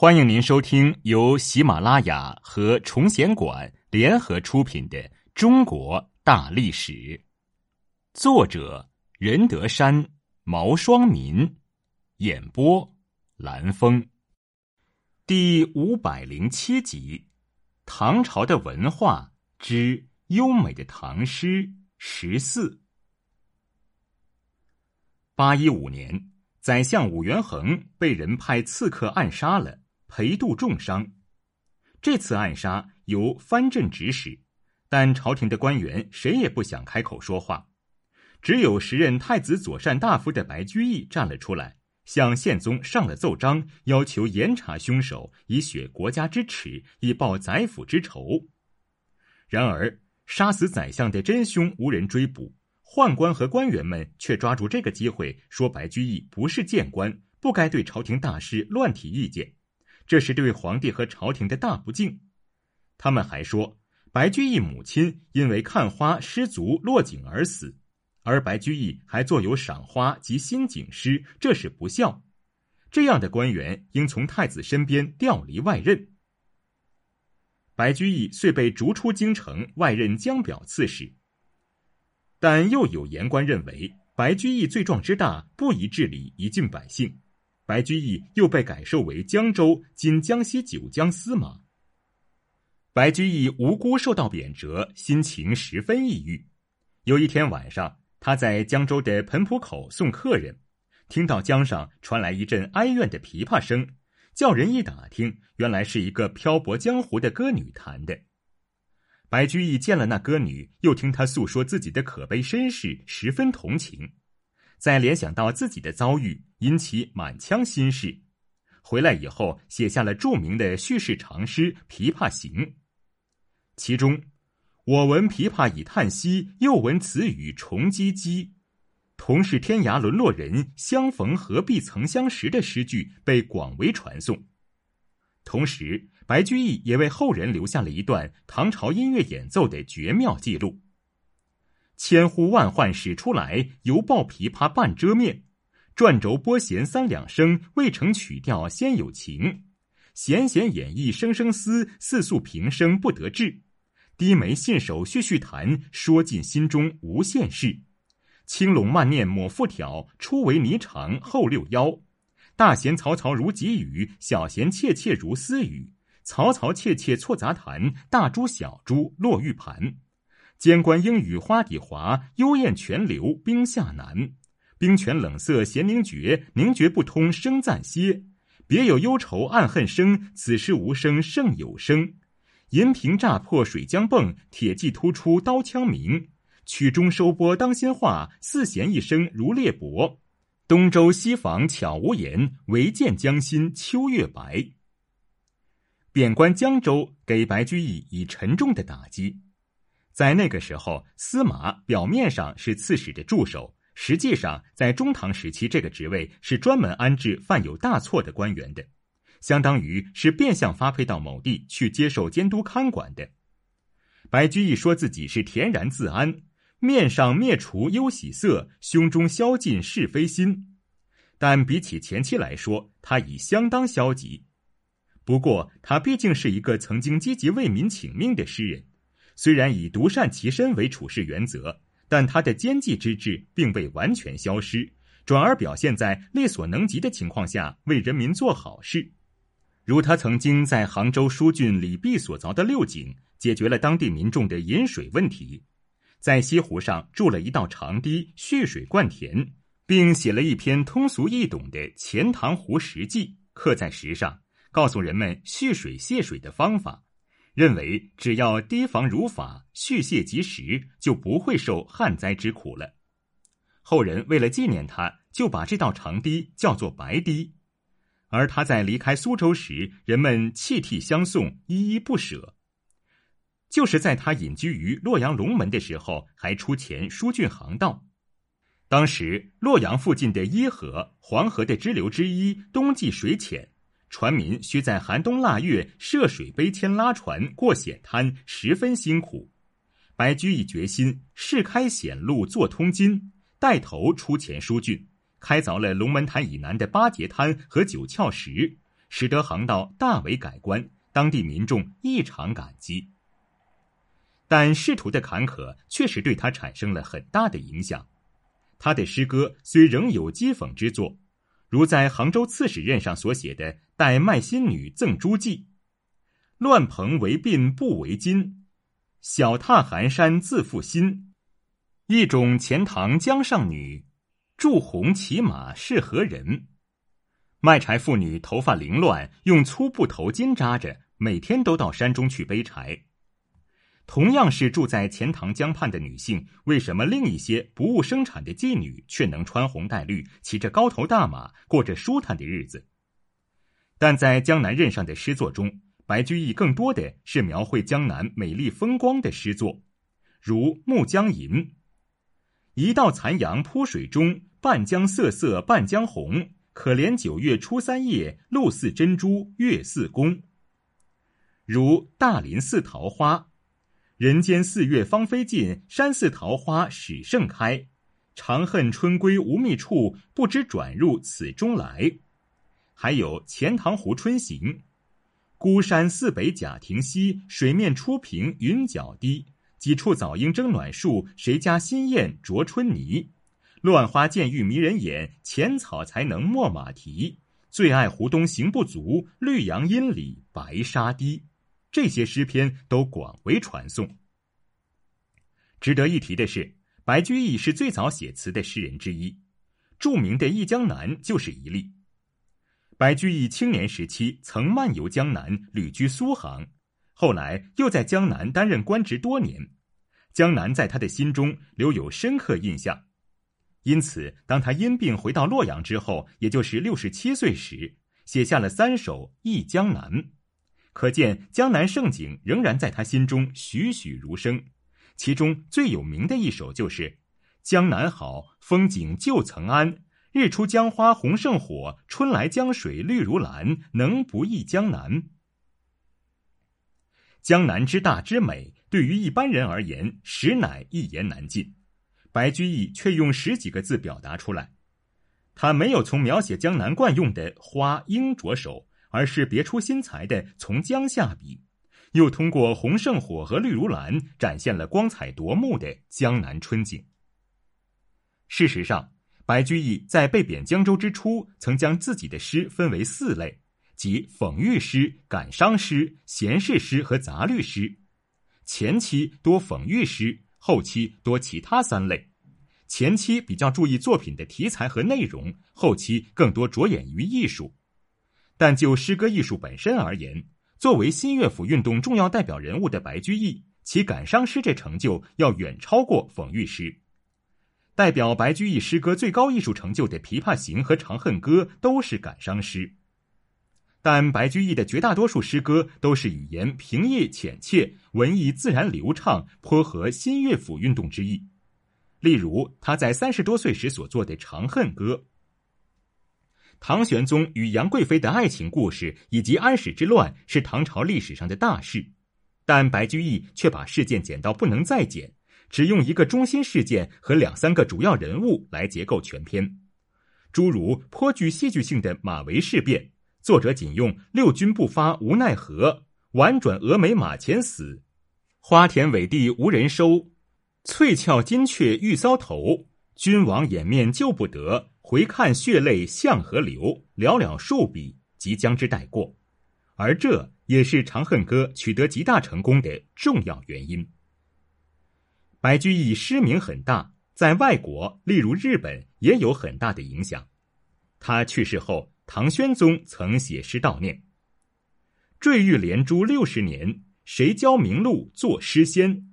欢迎您收听由喜马拉雅和崇贤馆联合出品的《中国大历史》，作者任德山、毛双民，演播蓝峰，第五百零七集：唐朝的文化之优美的唐诗十四。八一五年，宰相武元衡被人派刺客暗杀了。裴度重伤，这次暗杀由藩镇指使，但朝廷的官员谁也不想开口说话，只有时任太子左善大夫的白居易站了出来，向宪宗上了奏章，要求严查凶手，以雪国家之耻，以报宰府之仇。然而，杀死宰相的真凶无人追捕，宦官和官员们却抓住这个机会说白居易不是谏官，不该对朝廷大事乱提意见。这是对皇帝和朝廷的大不敬。他们还说，白居易母亲因为看花失足落井而死，而白居易还作有赏花及新景诗，这是不孝。这样的官员应从太子身边调离外任。白居易遂被逐出京城，外任江表刺史。但又有言官认为，白居易罪状之大，不宜治理一郡百姓。白居易又被改授为江州（今江西九江）司马。白居易无辜受到贬谪，心情十分抑郁。有一天晚上，他在江州的盆浦口送客人，听到江上传来一阵哀怨的琵琶声，叫人一打听，原来是一个漂泊江湖的歌女弹的。白居易见了那歌女，又听她诉说自己的可悲身世，十分同情。再联想到自己的遭遇，引起满腔心事。回来以后，写下了著名的叙事长诗《琵琶行》。其中“我闻琵琶已叹息，又闻此语重唧唧。同是天涯沦落人，相逢何必曾相识”的诗句被广为传颂。同时，白居易也为后人留下了一段唐朝音乐演奏的绝妙记录。千呼万唤始出来，犹抱琵琶半遮面。转轴拨弦三两声，未成曲调先有情。弦弦掩抑声声思，似诉平生不得志。低眉信手续续弹，说尽心中无限事。轻拢慢念抹复挑，初为霓裳后六幺。大弦嘈嘈如急雨，小弦切切如私语。嘈嘈切切错杂弹，大珠小珠落玉盘。间关莺语花底滑，幽咽泉流冰下难。冰泉冷涩弦凝绝，凝绝不通声暂歇。别有忧愁暗恨生，此时无声胜有声。银瓶乍破水浆迸，铁骑突出刀枪鸣。曲终收拨当心画，四弦一声如裂帛。东周西舫悄无言，唯见江心秋月白。贬官江州，给白居易以沉重的打击。在那个时候，司马表面上是刺史的助手，实际上在中唐时期，这个职位是专门安置犯有大错的官员的，相当于是变相发配到某地去接受监督看管的。白居易说自己是恬然自安，面上灭除忧喜色，胸中消尽是非心，但比起前期来说，他已相当消极。不过，他毕竟是一个曾经积极为民请命的诗人。虽然以独善其身为处事原则，但他的奸计之志并未完全消失，转而表现在力所能及的情况下为人民做好事。如他曾经在杭州疏浚李泌所凿的六井，解决了当地民众的饮水问题；在西湖上筑了一道长堤，蓄水灌田，并写了一篇通俗易懂的《钱塘湖石记》，刻在石上，告诉人们蓄水泄水的方法。认为只要提防如法，蓄泄及时，就不会受旱灾之苦了。后人为了纪念他，就把这道长堤叫做白堤。而他在离开苏州时，人们泣涕相送，依依不舍。就是在他隐居于洛阳龙门的时候，还出钱疏浚航道。当时洛阳附近的伊河、黄河的支流之一，冬季水浅。船民需在寒冬腊月涉水背铅拉船过险滩，十分辛苦。白居易决心试开险路做通津，带头出钱疏浚，开凿了龙门潭以南的八节滩和九窍石，使得航道大为改观，当地民众异常感激。但仕途的坎坷确实对他产生了很大的影响。他的诗歌虽仍有讥讽之作，如在杭州刺史任上所写的《代卖新女赠诸记》：“乱蓬为鬓不为巾，小踏寒山自负心。一种钱塘江上女，祝红骑马是何人？”卖柴妇女头发凌乱，用粗布头巾扎着，每天都到山中去背柴。同样是住在钱塘江畔的女性，为什么另一些不务生产的妓女却能穿红戴绿，骑着高头大马，过着舒坦的日子？但在江南任上的诗作中，白居易更多的是描绘江南美丽风光的诗作，如《暮江吟》：“一道残阳铺水中，半江瑟瑟半江红。可怜九月初三夜，露似珍珠，月似弓。”如《大林寺桃花》。人间四月芳菲尽，山寺桃花始盛开。长恨春归无觅处，不知转入此中来。还有《钱塘湖春行》：孤山寺北贾亭西，水面初平云脚低。几处早莺争暖树，谁家新燕啄春泥？乱花渐欲迷人眼，浅草才能没马蹄。最爱湖东行不足，绿杨阴里白沙堤。这些诗篇都广为传颂。值得一提的是，白居易是最早写词的诗人之一，著名的《忆江南》就是一例。白居易青年时期曾漫游江南，旅居苏杭，后来又在江南担任官职多年，江南在他的心中留有深刻印象。因此，当他因病回到洛阳之后，也就是六十七岁时，写下了三首《忆江南》。可见江南盛景仍然在他心中栩栩如生，其中最有名的一首就是《江南好，风景旧曾谙。日出江花红胜火，春来江水绿如蓝。能不忆江南？江南之大之美，对于一般人而言，实乃一言难尽。白居易却用十几个字表达出来。他没有从描写江南惯用的花莺着手。而是别出心裁的从江下笔，又通过红胜火和绿如蓝展现了光彩夺目的江南春景。事实上，白居易在被贬江州之初，曾将自己的诗分为四类，即讽喻诗、感伤诗、闲适诗和杂律诗。前期多讽喻诗，后期多其他三类。前期比较注意作品的题材和内容，后期更多着眼于艺术。但就诗歌艺术本身而言，作为新乐府运动重要代表人物的白居易，其感伤诗这成就要远超过讽喻诗。代表白居易诗歌最高艺术成就的《琵琶行》和《长恨歌》都是感伤诗。但白居易的绝大多数诗歌都是语言平易浅切，文艺自然流畅，颇合新乐府运动之意。例如他在三十多岁时所作的《长恨歌》。唐玄宗与杨贵妃的爱情故事以及安史之乱是唐朝历史上的大事，但白居易却把事件剪到不能再剪，只用一个中心事件和两三个主要人物来结构全篇。诸如颇具戏剧性的马嵬事变，作者仅用“六军不发无奈何，婉转蛾眉马前死，花田委地无人收，翠翘金雀玉搔头，君王掩面救不得。”回看血泪向河流，寥寥数笔即将之带过，而这也是《长恨歌》取得极大成功的重要原因。白居易诗名很大，在外国，例如日本，也有很大的影响。他去世后，唐宣宗曾写诗悼念：“坠玉连珠六十年，谁教名禄作诗仙？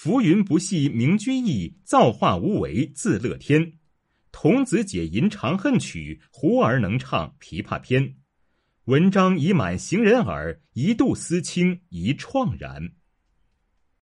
浮云不系明君意，造化无为自乐天。”童子解吟长恨曲，胡儿能唱琵琶篇。文章已满行人耳，一度思卿一怆然。